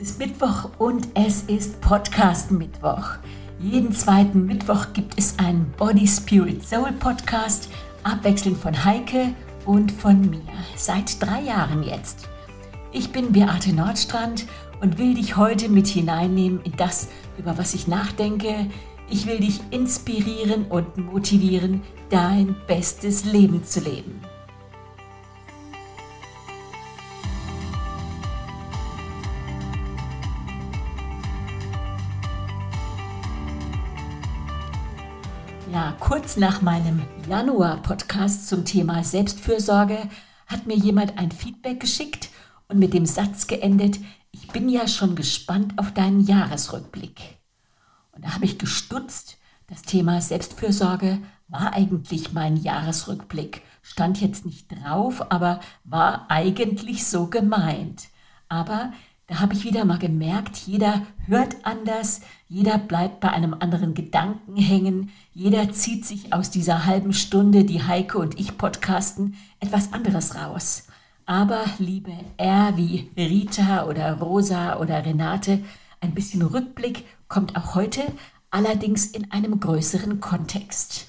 Es ist Mittwoch und es ist Podcast Mittwoch. Jeden zweiten Mittwoch gibt es einen Body Spirit Soul Podcast, abwechselnd von Heike und von mir. Seit drei Jahren jetzt. Ich bin Beate Nordstrand und will dich heute mit hineinnehmen in das, über was ich nachdenke. Ich will dich inspirieren und motivieren, dein bestes Leben zu leben. Kurz nach meinem Januar-Podcast zum Thema Selbstfürsorge hat mir jemand ein Feedback geschickt und mit dem Satz geendet, ich bin ja schon gespannt auf deinen Jahresrückblick. Und da habe ich gestutzt, das Thema Selbstfürsorge war eigentlich mein Jahresrückblick, stand jetzt nicht drauf, aber war eigentlich so gemeint. Aber da habe ich wieder mal gemerkt, jeder hört anders, jeder bleibt bei einem anderen Gedanken hängen, jeder zieht sich aus dieser halben Stunde, die Heike und ich podcasten, etwas anderes raus. Aber liebe R wie Rita oder Rosa oder Renate, ein bisschen Rückblick kommt auch heute, allerdings in einem größeren Kontext.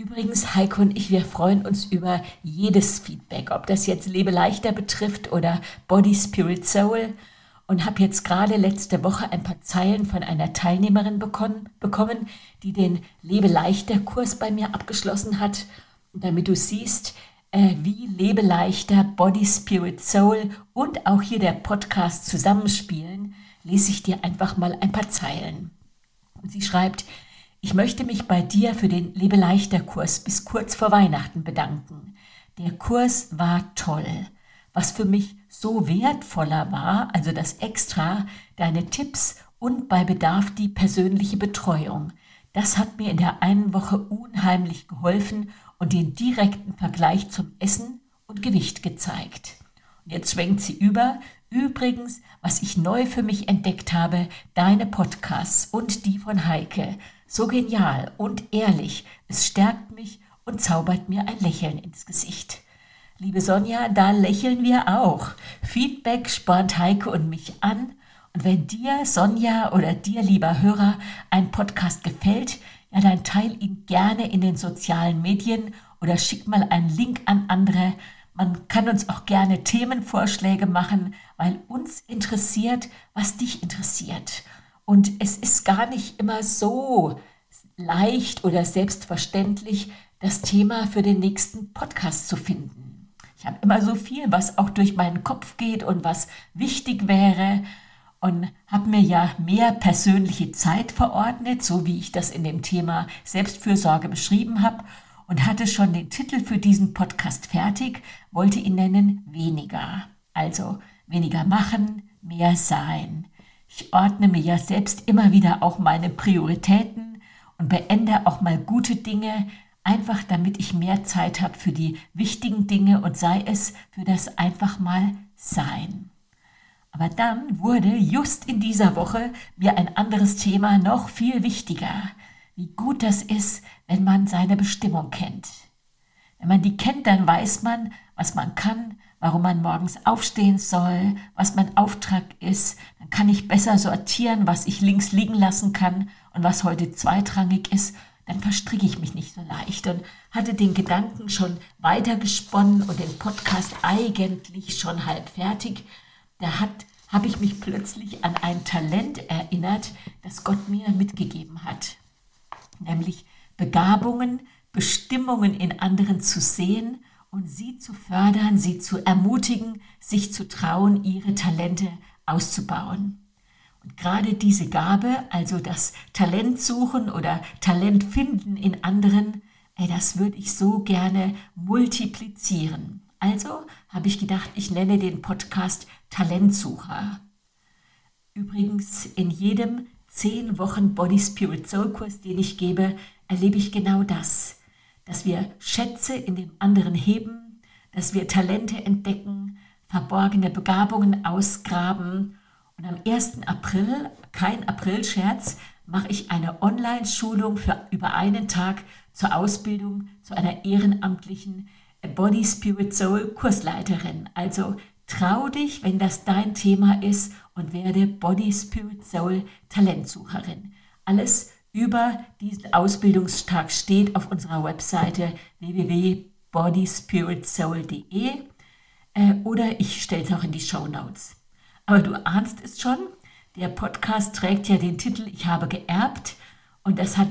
Übrigens, Heiko und ich, wir freuen uns über jedes Feedback, ob das jetzt Lebe leichter betrifft oder Body, Spirit, Soul. Und habe jetzt gerade letzte Woche ein paar Zeilen von einer Teilnehmerin bekommen, bekommen die den Lebe leichter Kurs bei mir abgeschlossen hat. Und damit du siehst, äh, wie Lebe leichter, Body, Spirit, Soul und auch hier der Podcast zusammenspielen, lese ich dir einfach mal ein paar Zeilen. Und sie schreibt, ich möchte mich bei dir für den Lebe leichter Kurs bis kurz vor Weihnachten bedanken. Der Kurs war toll. Was für mich so wertvoller war, also das Extra, deine Tipps und bei Bedarf die persönliche Betreuung. Das hat mir in der einen Woche unheimlich geholfen und den direkten Vergleich zum Essen und Gewicht gezeigt. Und jetzt schwenkt sie über. Übrigens, was ich neu für mich entdeckt habe, deine Podcasts und die von Heike. So genial und ehrlich. Es stärkt mich und zaubert mir ein Lächeln ins Gesicht. Liebe Sonja, da lächeln wir auch. Feedback spornt Heike und mich an. Und wenn dir, Sonja oder dir, lieber Hörer, ein Podcast gefällt, ja, dann teil ihn gerne in den sozialen Medien oder schick mal einen Link an andere. Man kann uns auch gerne Themenvorschläge machen, weil uns interessiert, was dich interessiert. Und es ist gar nicht immer so leicht oder selbstverständlich, das Thema für den nächsten Podcast zu finden. Ich habe immer so viel, was auch durch meinen Kopf geht und was wichtig wäre und habe mir ja mehr persönliche Zeit verordnet, so wie ich das in dem Thema Selbstfürsorge beschrieben habe und hatte schon den Titel für diesen Podcast fertig, wollte ihn nennen weniger. Also weniger machen, mehr sein. Ich ordne mir ja selbst immer wieder auch meine Prioritäten und beende auch mal gute Dinge, einfach damit ich mehr Zeit habe für die wichtigen Dinge und sei es für das einfach mal Sein. Aber dann wurde just in dieser Woche mir ein anderes Thema noch viel wichtiger. Wie gut das ist, wenn man seine Bestimmung kennt. Wenn man die kennt, dann weiß man, was man kann, warum man morgens aufstehen soll, was mein Auftrag ist. Dann kann ich besser sortieren, was ich links liegen lassen kann und was heute zweitrangig ist. Dann verstricke ich mich nicht so leicht und hatte den Gedanken schon weitergesponnen und den Podcast eigentlich schon halb fertig. Da hat habe ich mich plötzlich an ein Talent erinnert, das Gott mir mitgegeben hat, nämlich Begabungen, Bestimmungen in anderen zu sehen und sie zu fördern, sie zu ermutigen, sich zu trauen, ihre Talente auszubauen. Und gerade diese Gabe, also das Talent suchen oder Talent finden in anderen, ey, das würde ich so gerne multiplizieren. Also habe ich gedacht, ich nenne den Podcast Talentsucher. Übrigens, in jedem 10 Wochen Body Spirit Soul Kurs, den ich gebe, erlebe ich genau das dass wir Schätze in dem anderen heben, dass wir Talente entdecken, verborgene Begabungen ausgraben. Und am 1. April, kein Aprilscherz, mache ich eine Online-Schulung für über einen Tag zur Ausbildung zu einer ehrenamtlichen Body Spirit Soul Kursleiterin. Also trau dich, wenn das dein Thema ist und werde Body, Spirit, Soul Talentsucherin. Alles über diesen Ausbildungstag steht auf unserer Webseite www.bodyspiritsoul.de äh, oder ich stelle es auch in die Show Notes. Aber du ahnst es schon, der Podcast trägt ja den Titel Ich habe geerbt und das hat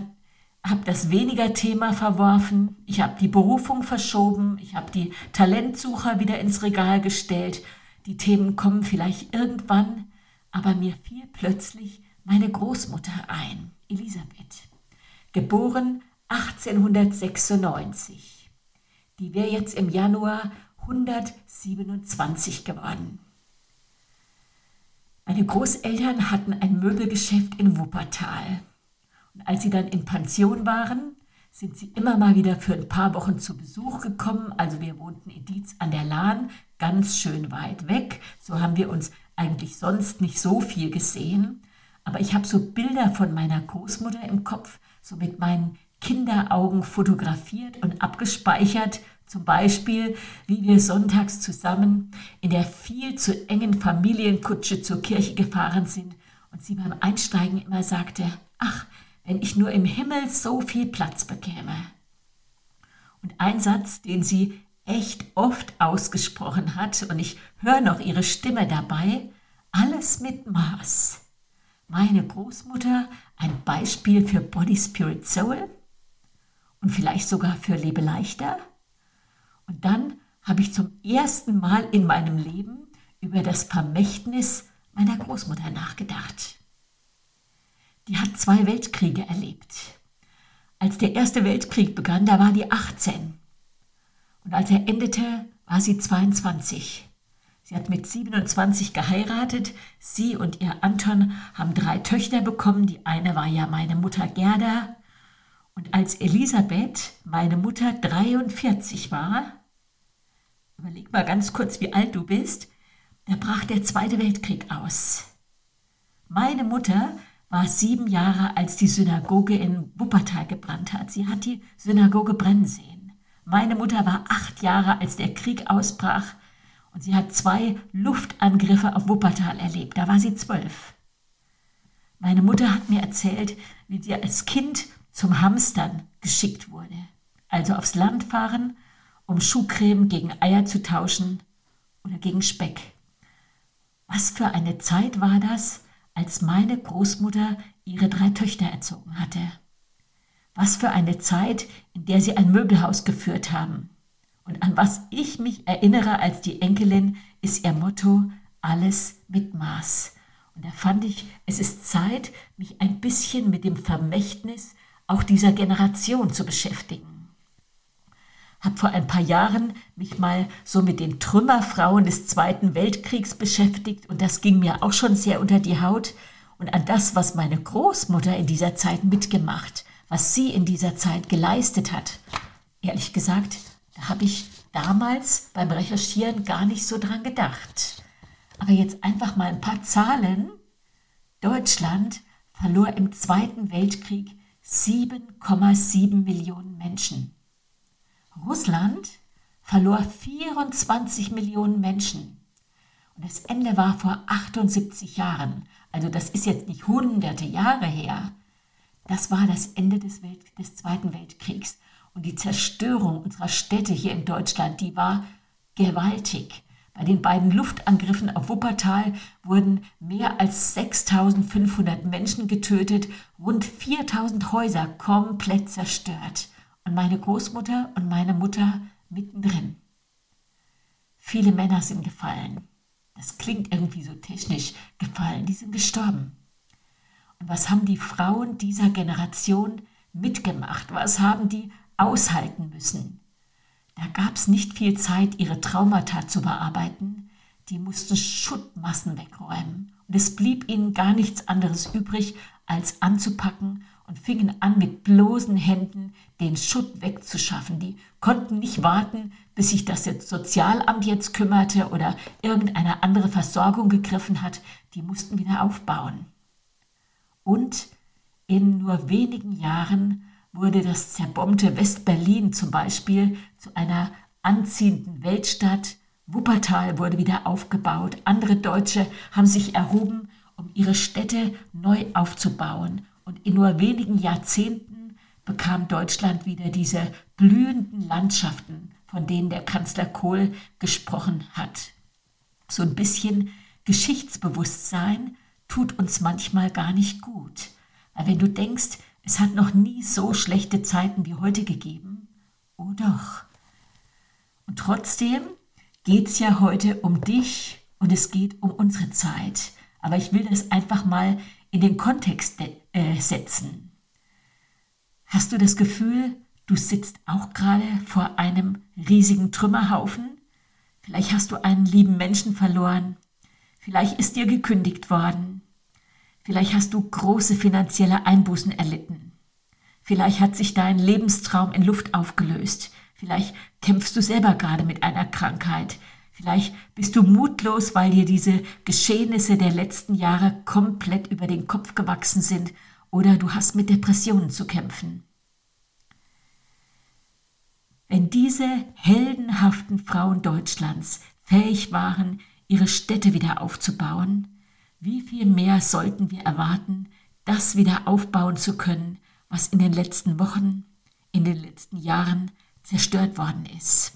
habe das weniger Thema verworfen, ich habe die Berufung verschoben, ich habe die Talentsucher wieder ins Regal gestellt. Die Themen kommen vielleicht irgendwann, aber mir fiel plötzlich meine Großmutter ein, Elisabeth, geboren 1896. Die wäre jetzt im Januar 127 geworden. Meine Großeltern hatten ein Möbelgeschäft in Wuppertal. Und als sie dann in Pension waren, sind sie immer mal wieder für ein paar Wochen zu Besuch gekommen. Also wir wohnten in Dietz an der Lahn, ganz schön weit weg. So haben wir uns eigentlich sonst nicht so viel gesehen. Aber ich habe so Bilder von meiner Großmutter im Kopf, so mit meinen Kinderaugen fotografiert und abgespeichert zum Beispiel, wie wir sonntags zusammen in der viel zu engen Familienkutsche zur Kirche gefahren sind und sie beim Einsteigen immer sagte, ach, wenn ich nur im Himmel so viel Platz bekäme. Und ein Satz, den sie echt oft ausgesprochen hat, und ich höre noch ihre Stimme dabei, alles mit Maß. Meine Großmutter ein Beispiel für Body Spirit Soul und vielleicht sogar für Lebe leichter. Und dann habe ich zum ersten Mal in meinem Leben über das Vermächtnis meiner Großmutter nachgedacht. Die hat zwei Weltkriege erlebt. Als der Erste Weltkrieg begann, da war die 18. Und als er endete, war sie 22. Sie hat mit 27 geheiratet. Sie und ihr Anton haben drei Töchter bekommen. Die eine war ja meine Mutter Gerda. Und als Elisabeth, meine Mutter, 43 war, überleg mal ganz kurz, wie alt du bist, da brach der Zweite Weltkrieg aus. Meine Mutter war sieben Jahre, als die Synagoge in Wuppertal gebrannt hat. Sie hat die Synagoge brennen sehen. Meine Mutter war acht Jahre, als der Krieg ausbrach und sie hat zwei Luftangriffe auf Wuppertal erlebt. Da war sie zwölf. Meine Mutter hat mir erzählt, wie sie als Kind zum Hamstern geschickt wurde. Also aufs Land fahren um Schuhcreme gegen Eier zu tauschen oder gegen Speck. Was für eine Zeit war das, als meine Großmutter ihre drei Töchter erzogen hatte. Was für eine Zeit, in der sie ein Möbelhaus geführt haben. Und an was ich mich erinnere als die Enkelin, ist ihr Motto, alles mit Maß. Und da fand ich, es ist Zeit, mich ein bisschen mit dem Vermächtnis auch dieser Generation zu beschäftigen habe vor ein paar Jahren mich mal so mit den Trümmerfrauen des Zweiten Weltkriegs beschäftigt und das ging mir auch schon sehr unter die Haut und an das, was meine Großmutter in dieser Zeit mitgemacht, was sie in dieser Zeit geleistet hat. Ehrlich gesagt, da habe ich damals beim Recherchieren gar nicht so dran gedacht. Aber jetzt einfach mal ein paar Zahlen. Deutschland verlor im Zweiten Weltkrieg 7,7 Millionen Menschen. Russland verlor 24 Millionen Menschen. Und das Ende war vor 78 Jahren. Also das ist jetzt nicht hunderte Jahre her. Das war das Ende des, Welt des Zweiten Weltkriegs. Und die Zerstörung unserer Städte hier in Deutschland, die war gewaltig. Bei den beiden Luftangriffen auf Wuppertal wurden mehr als 6500 Menschen getötet, rund 4000 Häuser komplett zerstört und meine Großmutter und meine Mutter mittendrin. Viele Männer sind gefallen. Das klingt irgendwie so technisch gefallen. Die sind gestorben. Und was haben die Frauen dieser Generation mitgemacht? Was haben die aushalten müssen? Da gab es nicht viel Zeit, ihre Traumata zu bearbeiten. Die mussten Schuttmassen wegräumen. Und es blieb ihnen gar nichts anderes übrig, als anzupacken und fingen an, mit bloßen Händen den Schutt wegzuschaffen. Die konnten nicht warten, bis sich das Sozialamt jetzt kümmerte oder irgendeine andere Versorgung gegriffen hat. Die mussten wieder aufbauen. Und in nur wenigen Jahren wurde das zerbombte West-Berlin zum Beispiel zu einer anziehenden Weltstadt Wuppertal wurde wieder aufgebaut. Andere Deutsche haben sich erhoben, um ihre Städte neu aufzubauen. Und in nur wenigen Jahrzehnten bekam Deutschland wieder diese blühenden Landschaften, von denen der Kanzler Kohl gesprochen hat. So ein bisschen Geschichtsbewusstsein tut uns manchmal gar nicht gut. Weil wenn du denkst, es hat noch nie so schlechte Zeiten wie heute gegeben, oh doch. Und trotzdem geht es ja heute um dich und es geht um unsere Zeit. Aber ich will das einfach mal in den Kontext äh, setzen. Hast du das Gefühl, du sitzt auch gerade vor einem riesigen Trümmerhaufen? Vielleicht hast du einen lieben Menschen verloren. Vielleicht ist dir gekündigt worden. Vielleicht hast du große finanzielle Einbußen erlitten. Vielleicht hat sich dein Lebenstraum in Luft aufgelöst. Vielleicht kämpfst du selber gerade mit einer Krankheit. Vielleicht bist du mutlos, weil dir diese Geschehnisse der letzten Jahre komplett über den Kopf gewachsen sind oder du hast mit Depressionen zu kämpfen. Wenn diese heldenhaften Frauen Deutschlands fähig waren, ihre Städte wieder aufzubauen, wie viel mehr sollten wir erwarten, das wieder aufbauen zu können, was in den letzten Wochen, in den letzten Jahren zerstört worden ist.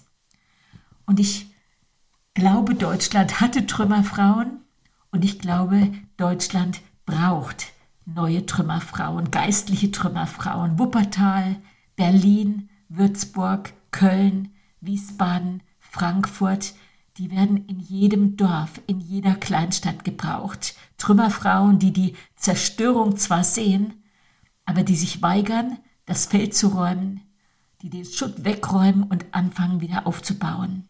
Und ich glaube, Deutschland hatte Trümmerfrauen und ich glaube, Deutschland braucht neue Trümmerfrauen, geistliche Trümmerfrauen. Wuppertal, Berlin, Würzburg, Köln, Wiesbaden, Frankfurt, die werden in jedem Dorf, in jeder Kleinstadt gebraucht. Trümmerfrauen, die die Zerstörung zwar sehen, aber die sich weigern, das Feld zu räumen, die den Schutt wegräumen und anfangen wieder aufzubauen.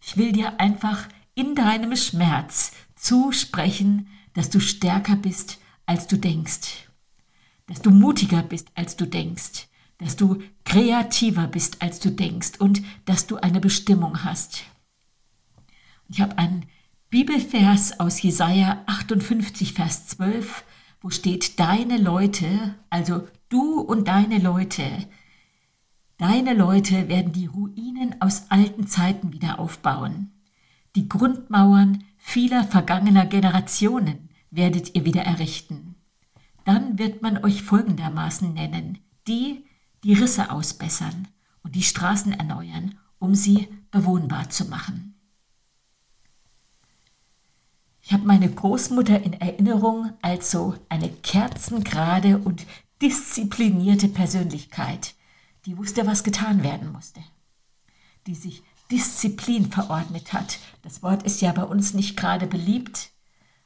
Ich will dir einfach in deinem Schmerz zusprechen, dass du stärker bist, als du denkst, dass du mutiger bist, als du denkst, dass du kreativer bist, als du denkst und dass du eine Bestimmung hast. Ich habe einen Bibelvers aus Jesaja 58, Vers 12, wo steht: Deine Leute, also du und deine Leute, Deine Leute werden die Ruinen aus alten Zeiten wieder aufbauen. Die Grundmauern vieler vergangener Generationen werdet ihr wieder errichten. Dann wird man euch folgendermaßen nennen, die, die Risse ausbessern und die Straßen erneuern, um sie bewohnbar zu machen. Ich habe meine Großmutter in Erinnerung als so eine kerzengerade und disziplinierte Persönlichkeit, die wusste, was getan werden musste, die sich Disziplin verordnet hat. Das Wort ist ja bei uns nicht gerade beliebt,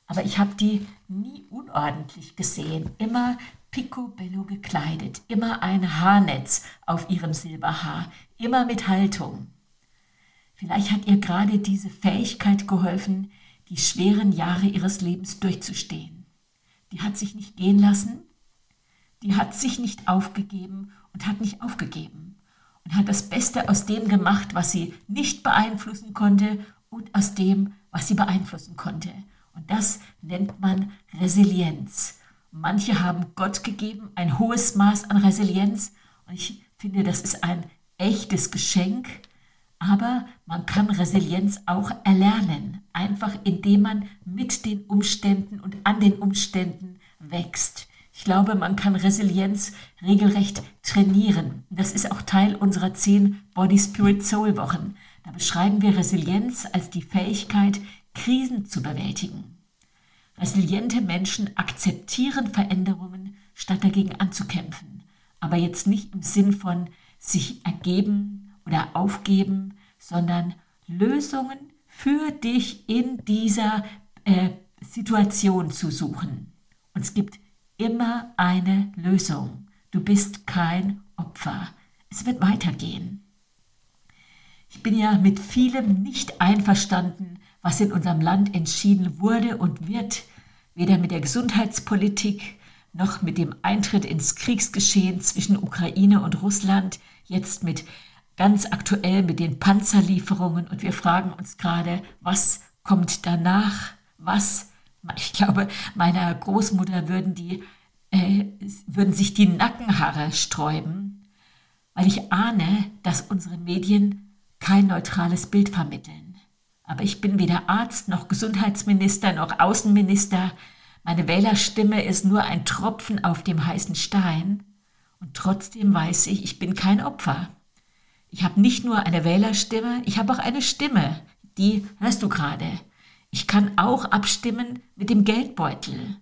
aber ich habe die nie unordentlich gesehen, immer picobello gekleidet, immer ein Haarnetz auf ihrem Silberhaar, immer mit Haltung. Vielleicht hat ihr gerade diese Fähigkeit geholfen, die schweren Jahre ihres Lebens durchzustehen. Die hat sich nicht gehen lassen, die hat sich nicht aufgegeben und hat nicht aufgegeben und hat das Beste aus dem gemacht, was sie nicht beeinflussen konnte und aus dem, was sie beeinflussen konnte. Und das nennt man Resilienz. Manche haben Gott gegeben ein hohes Maß an Resilienz und ich finde, das ist ein echtes Geschenk. Aber man kann Resilienz auch erlernen, einfach indem man mit den Umständen und an den Umständen wächst. Ich glaube, man kann Resilienz regelrecht trainieren. Das ist auch Teil unserer zehn Body, Spirit, Soul Wochen. Da beschreiben wir Resilienz als die Fähigkeit, Krisen zu bewältigen. Resiliente Menschen akzeptieren Veränderungen, statt dagegen anzukämpfen. Aber jetzt nicht im Sinn von sich ergeben oder aufgeben, sondern Lösungen für dich in dieser äh, Situation zu suchen. Und es gibt immer eine Lösung. Du bist kein Opfer. Es wird weitergehen. Ich bin ja mit vielem nicht einverstanden, was in unserem Land entschieden wurde und wird, weder mit der Gesundheitspolitik noch mit dem Eintritt ins Kriegsgeschehen zwischen Ukraine und Russland, jetzt mit ganz aktuell mit den Panzerlieferungen und wir fragen uns gerade, was kommt danach? Was ich glaube, meiner Großmutter würden, die, äh, würden sich die Nackenhaare sträuben, weil ich ahne, dass unsere Medien kein neutrales Bild vermitteln. Aber ich bin weder Arzt noch Gesundheitsminister noch Außenminister. Meine Wählerstimme ist nur ein Tropfen auf dem heißen Stein. Und trotzdem weiß ich, ich bin kein Opfer. Ich habe nicht nur eine Wählerstimme, ich habe auch eine Stimme. Die hörst du gerade. Ich kann auch abstimmen mit dem Geldbeutel,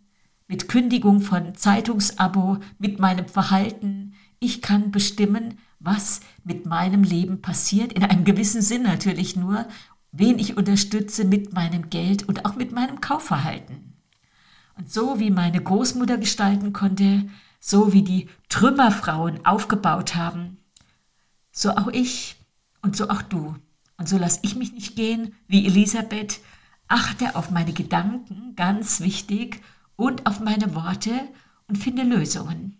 mit Kündigung von Zeitungsabo, mit meinem Verhalten. Ich kann bestimmen, was mit meinem Leben passiert, in einem gewissen Sinn natürlich nur, wen ich unterstütze mit meinem Geld und auch mit meinem Kaufverhalten. Und so wie meine Großmutter gestalten konnte, so wie die Trümmerfrauen aufgebaut haben, so auch ich und so auch du. Und so lass ich mich nicht gehen wie Elisabeth, achte auf meine Gedanken, ganz wichtig, und auf meine Worte und finde Lösungen.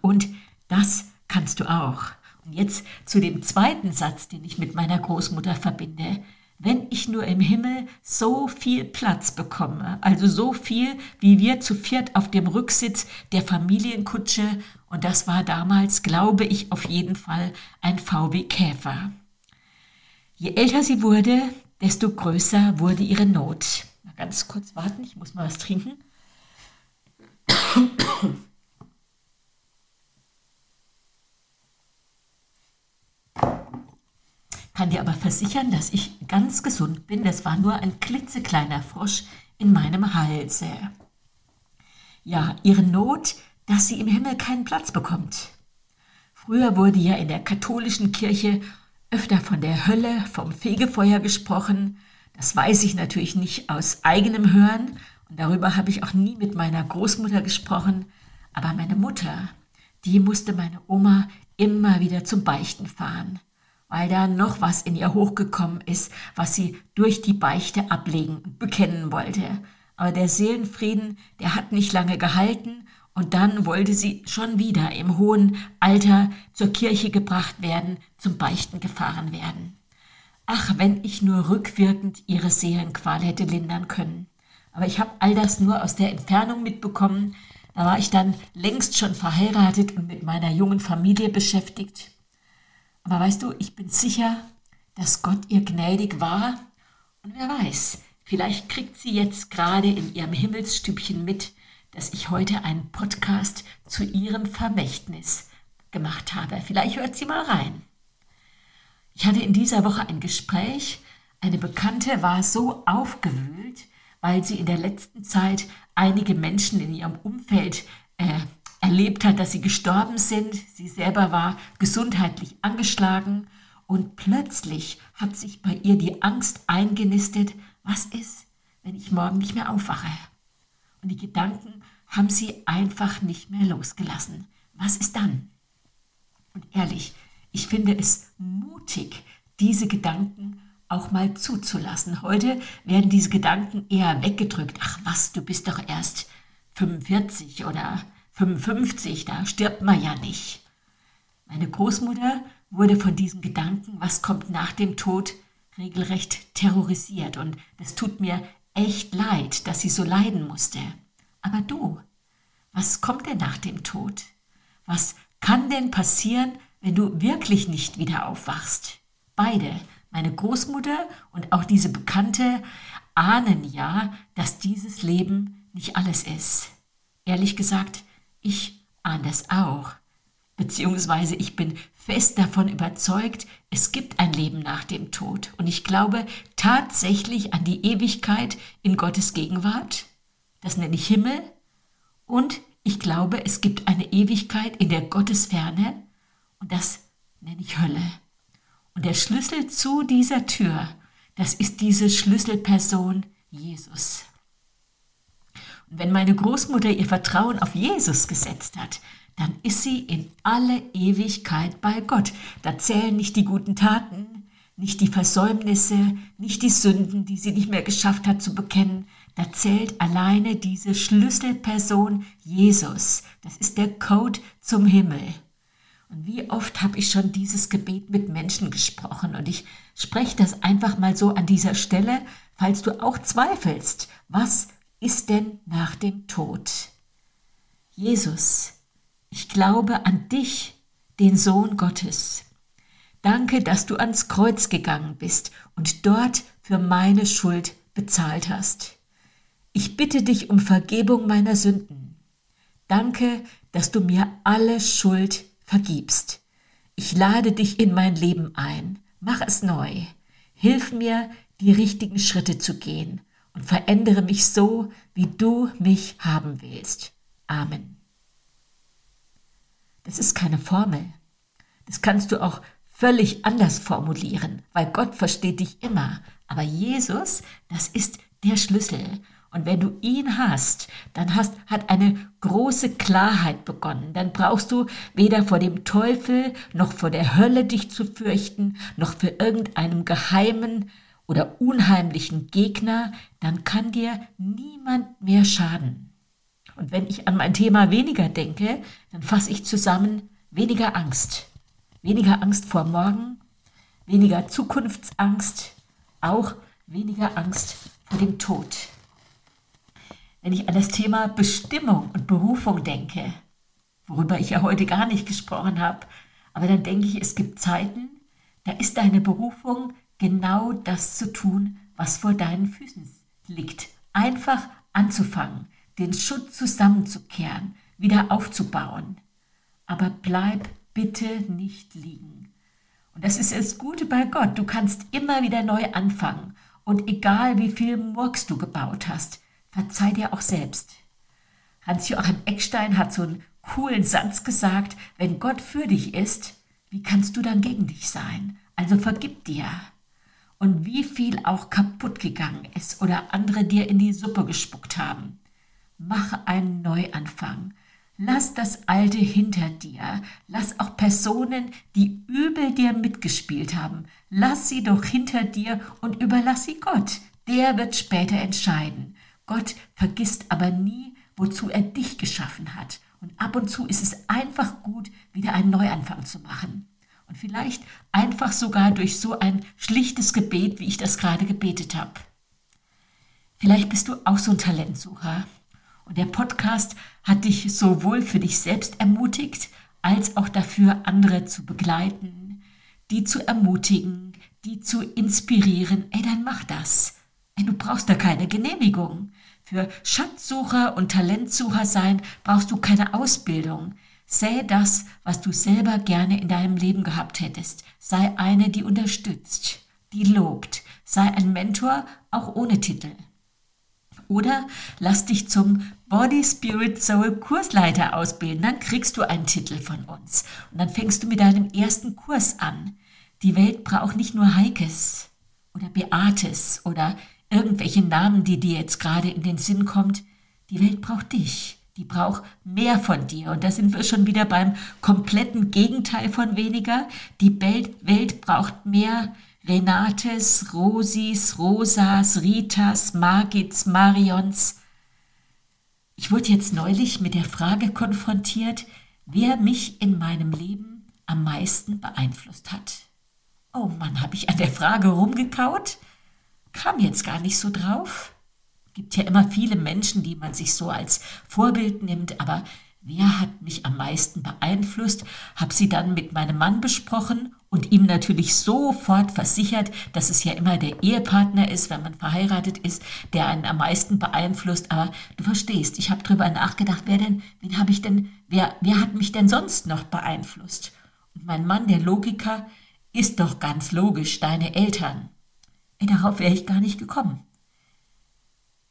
Und das kannst du auch. Und jetzt zu dem zweiten Satz, den ich mit meiner Großmutter verbinde. Wenn ich nur im Himmel so viel Platz bekomme, also so viel, wie wir zu viert auf dem Rücksitz der Familienkutsche, und das war damals, glaube ich, auf jeden Fall ein VW Käfer. Je älter sie wurde, desto größer wurde ihre Not. Mal ganz kurz warten, ich muss mal was trinken. Kann dir aber versichern, dass ich ganz gesund bin. Das war nur ein klitzekleiner Frosch in meinem Halse. Ja, ihre Not, dass sie im Himmel keinen Platz bekommt. Früher wurde ja in der katholischen Kirche öfter von der Hölle, vom Fegefeuer gesprochen. Das weiß ich natürlich nicht aus eigenem Hören und darüber habe ich auch nie mit meiner Großmutter gesprochen. Aber meine Mutter, die musste meine Oma immer wieder zum Beichten fahren weil da noch was in ihr hochgekommen ist, was sie durch die Beichte ablegen bekennen wollte. Aber der Seelenfrieden, der hat nicht lange gehalten und dann wollte sie schon wieder im hohen Alter zur Kirche gebracht werden, zum Beichten gefahren werden. Ach, wenn ich nur rückwirkend ihre Seelenqual hätte lindern können. Aber ich habe all das nur aus der Entfernung mitbekommen. Da war ich dann längst schon verheiratet und mit meiner jungen Familie beschäftigt. Aber weißt du, ich bin sicher, dass Gott ihr gnädig war. Und wer weiß, vielleicht kriegt sie jetzt gerade in ihrem Himmelsstübchen mit, dass ich heute einen Podcast zu ihrem Vermächtnis gemacht habe. Vielleicht hört sie mal rein. Ich hatte in dieser Woche ein Gespräch. Eine Bekannte war so aufgewühlt, weil sie in der letzten Zeit einige Menschen in ihrem Umfeld äh, erlebt hat, dass sie gestorben sind. Sie selber war gesundheitlich angeschlagen und plötzlich hat sich bei ihr die Angst eingenistet, was ist, wenn ich morgen nicht mehr aufwache? Und die Gedanken haben sie einfach nicht mehr losgelassen. Was ist dann? Und ehrlich, ich finde es mutig, diese Gedanken auch mal zuzulassen. Heute werden diese Gedanken eher weggedrückt. Ach was, du bist doch erst 45 oder 55, da stirbt man ja nicht. Meine Großmutter wurde von diesem Gedanken, was kommt nach dem Tod, regelrecht terrorisiert und es tut mir echt leid, dass sie so leiden musste. Aber du, was kommt denn nach dem Tod? Was kann denn passieren, wenn du wirklich nicht wieder aufwachst? Beide, meine Großmutter und auch diese Bekannte, ahnen ja, dass dieses Leben nicht alles ist. Ehrlich gesagt, ich ahne das auch. Beziehungsweise ich bin fest davon überzeugt, es gibt ein Leben nach dem Tod. Und ich glaube tatsächlich an die Ewigkeit in Gottes Gegenwart. Das nenne ich Himmel. Und ich glaube, es gibt eine Ewigkeit in der Gottesferne. Und das nenne ich Hölle. Und der Schlüssel zu dieser Tür, das ist diese Schlüsselperson Jesus. Wenn meine Großmutter ihr Vertrauen auf Jesus gesetzt hat, dann ist sie in alle Ewigkeit bei Gott. Da zählen nicht die guten Taten, nicht die Versäumnisse, nicht die Sünden, die sie nicht mehr geschafft hat zu bekennen. Da zählt alleine diese Schlüsselperson Jesus. Das ist der Code zum Himmel. Und wie oft habe ich schon dieses Gebet mit Menschen gesprochen und ich spreche das einfach mal so an dieser Stelle, falls du auch zweifelst, was ist denn nach dem Tod? Jesus, ich glaube an dich, den Sohn Gottes. Danke, dass du ans Kreuz gegangen bist und dort für meine Schuld bezahlt hast. Ich bitte dich um Vergebung meiner Sünden. Danke, dass du mir alle Schuld vergibst. Ich lade dich in mein Leben ein. Mach es neu. Hilf mir, die richtigen Schritte zu gehen und verändere mich so, wie du mich haben willst. Amen. Das ist keine Formel. Das kannst du auch völlig anders formulieren, weil Gott versteht dich immer. Aber Jesus, das ist der Schlüssel. Und wenn du ihn hast, dann hast, hat eine große Klarheit begonnen. Dann brauchst du weder vor dem Teufel noch vor der Hölle dich zu fürchten, noch für irgendeinem geheimen oder unheimlichen Gegner. Dann kann dir niemand mehr schaden. Und wenn ich an mein Thema weniger denke, dann fasse ich zusammen weniger Angst. Weniger Angst vor morgen, weniger Zukunftsangst, auch weniger Angst vor dem Tod wenn ich an das Thema Bestimmung und Berufung denke, worüber ich ja heute gar nicht gesprochen habe, aber dann denke ich, es gibt Zeiten, da ist deine Berufung genau das zu tun, was vor deinen Füßen liegt. Einfach anzufangen, den Schutt zusammenzukehren, wieder aufzubauen. Aber bleib bitte nicht liegen. Und das ist das Gute bei Gott. Du kannst immer wieder neu anfangen. Und egal wie viel Murks du gebaut hast, verzeih dir auch selbst. Hans-Joachim Eckstein hat so einen coolen Satz gesagt, wenn Gott für dich ist, wie kannst du dann gegen dich sein? Also vergib dir. Und wie viel auch kaputt gegangen ist oder andere dir in die Suppe gespuckt haben. Mach einen Neuanfang. Lass das Alte hinter dir. Lass auch Personen, die übel dir mitgespielt haben, lass sie doch hinter dir und überlass sie Gott. Der wird später entscheiden. Gott vergisst aber nie, wozu er dich geschaffen hat. Und ab und zu ist es einfach gut, wieder einen Neuanfang zu machen. Und vielleicht einfach sogar durch so ein schlichtes Gebet, wie ich das gerade gebetet habe. Vielleicht bist du auch so ein Talentsucher. Und der Podcast hat dich sowohl für dich selbst ermutigt, als auch dafür, andere zu begleiten, die zu ermutigen, die zu inspirieren. Ey, dann mach das. Ey, du brauchst da keine Genehmigung. Für Schatzsucher und Talentsucher sein brauchst du keine Ausbildung. Sähe das, was du selber gerne in deinem Leben gehabt hättest. Sei eine, die unterstützt, die lobt. Sei ein Mentor, auch ohne Titel. Oder lass dich zum Body Spirit Soul Kursleiter ausbilden. Dann kriegst du einen Titel von uns. Und dann fängst du mit deinem ersten Kurs an. Die Welt braucht nicht nur Heikes oder Beates oder irgendwelche Namen, die dir jetzt gerade in den Sinn kommt. Die Welt braucht dich. Die braucht mehr von dir. Und da sind wir schon wieder beim kompletten Gegenteil von weniger. Die Welt braucht mehr Renates, Rosis, Rosas, Ritas, Margits, Marions. Ich wurde jetzt neulich mit der Frage konfrontiert, wer mich in meinem Leben am meisten beeinflusst hat. Oh Mann, habe ich an der Frage rumgekaut? kam jetzt gar nicht so drauf. Gibt ja immer viele Menschen, die man sich so als Vorbild nimmt, aber wer hat mich am meisten beeinflusst? Hab sie dann mit meinem Mann besprochen und ihm natürlich sofort versichert, dass es ja immer der Ehepartner ist, wenn man verheiratet ist, der einen am meisten beeinflusst. Aber du verstehst, ich habe darüber nachgedacht, wer denn, wen habe ich denn, wer, wer hat mich denn sonst noch beeinflusst? Und mein Mann, der Logiker, ist doch ganz logisch, deine Eltern. Ey, darauf wäre ich gar nicht gekommen.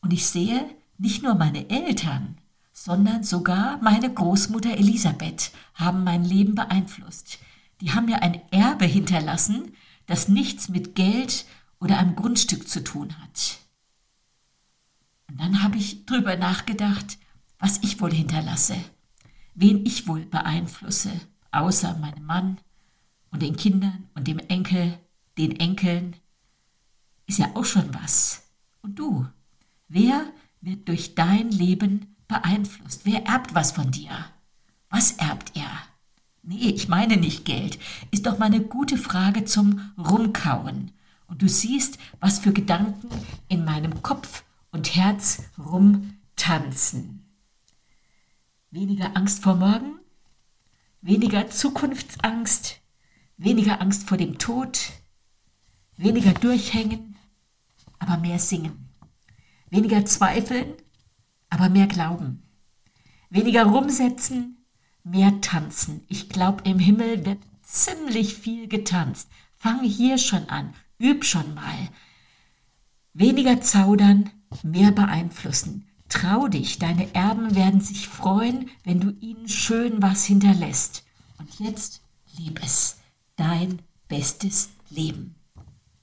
Und ich sehe, nicht nur meine Eltern, sondern sogar meine Großmutter Elisabeth haben mein Leben beeinflusst. Die haben mir ein Erbe hinterlassen, das nichts mit Geld oder einem Grundstück zu tun hat. Und dann habe ich drüber nachgedacht, was ich wohl hinterlasse, wen ich wohl beeinflusse, außer meinem Mann und den Kindern und dem Enkel, den Enkeln, ist ja auch schon was. Und du, wer wird durch dein Leben beeinflusst? Wer erbt was von dir? Was erbt er? Nee, ich meine nicht Geld. Ist doch mal eine gute Frage zum Rumkauen. Und du siehst, was für Gedanken in meinem Kopf und Herz rumtanzen. Weniger Angst vor morgen, weniger Zukunftsangst, weniger Angst vor dem Tod, weniger Durchhängen, aber mehr singen. Weniger zweifeln, aber mehr glauben. Weniger rumsetzen, mehr tanzen. Ich glaube, im Himmel wird ziemlich viel getanzt. Fang hier schon an, üb schon mal. Weniger zaudern, mehr beeinflussen. Trau dich, deine Erben werden sich freuen, wenn du ihnen schön was hinterlässt. Und jetzt lieb es, dein bestes Leben.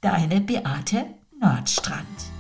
Deine Beate Nordstrand.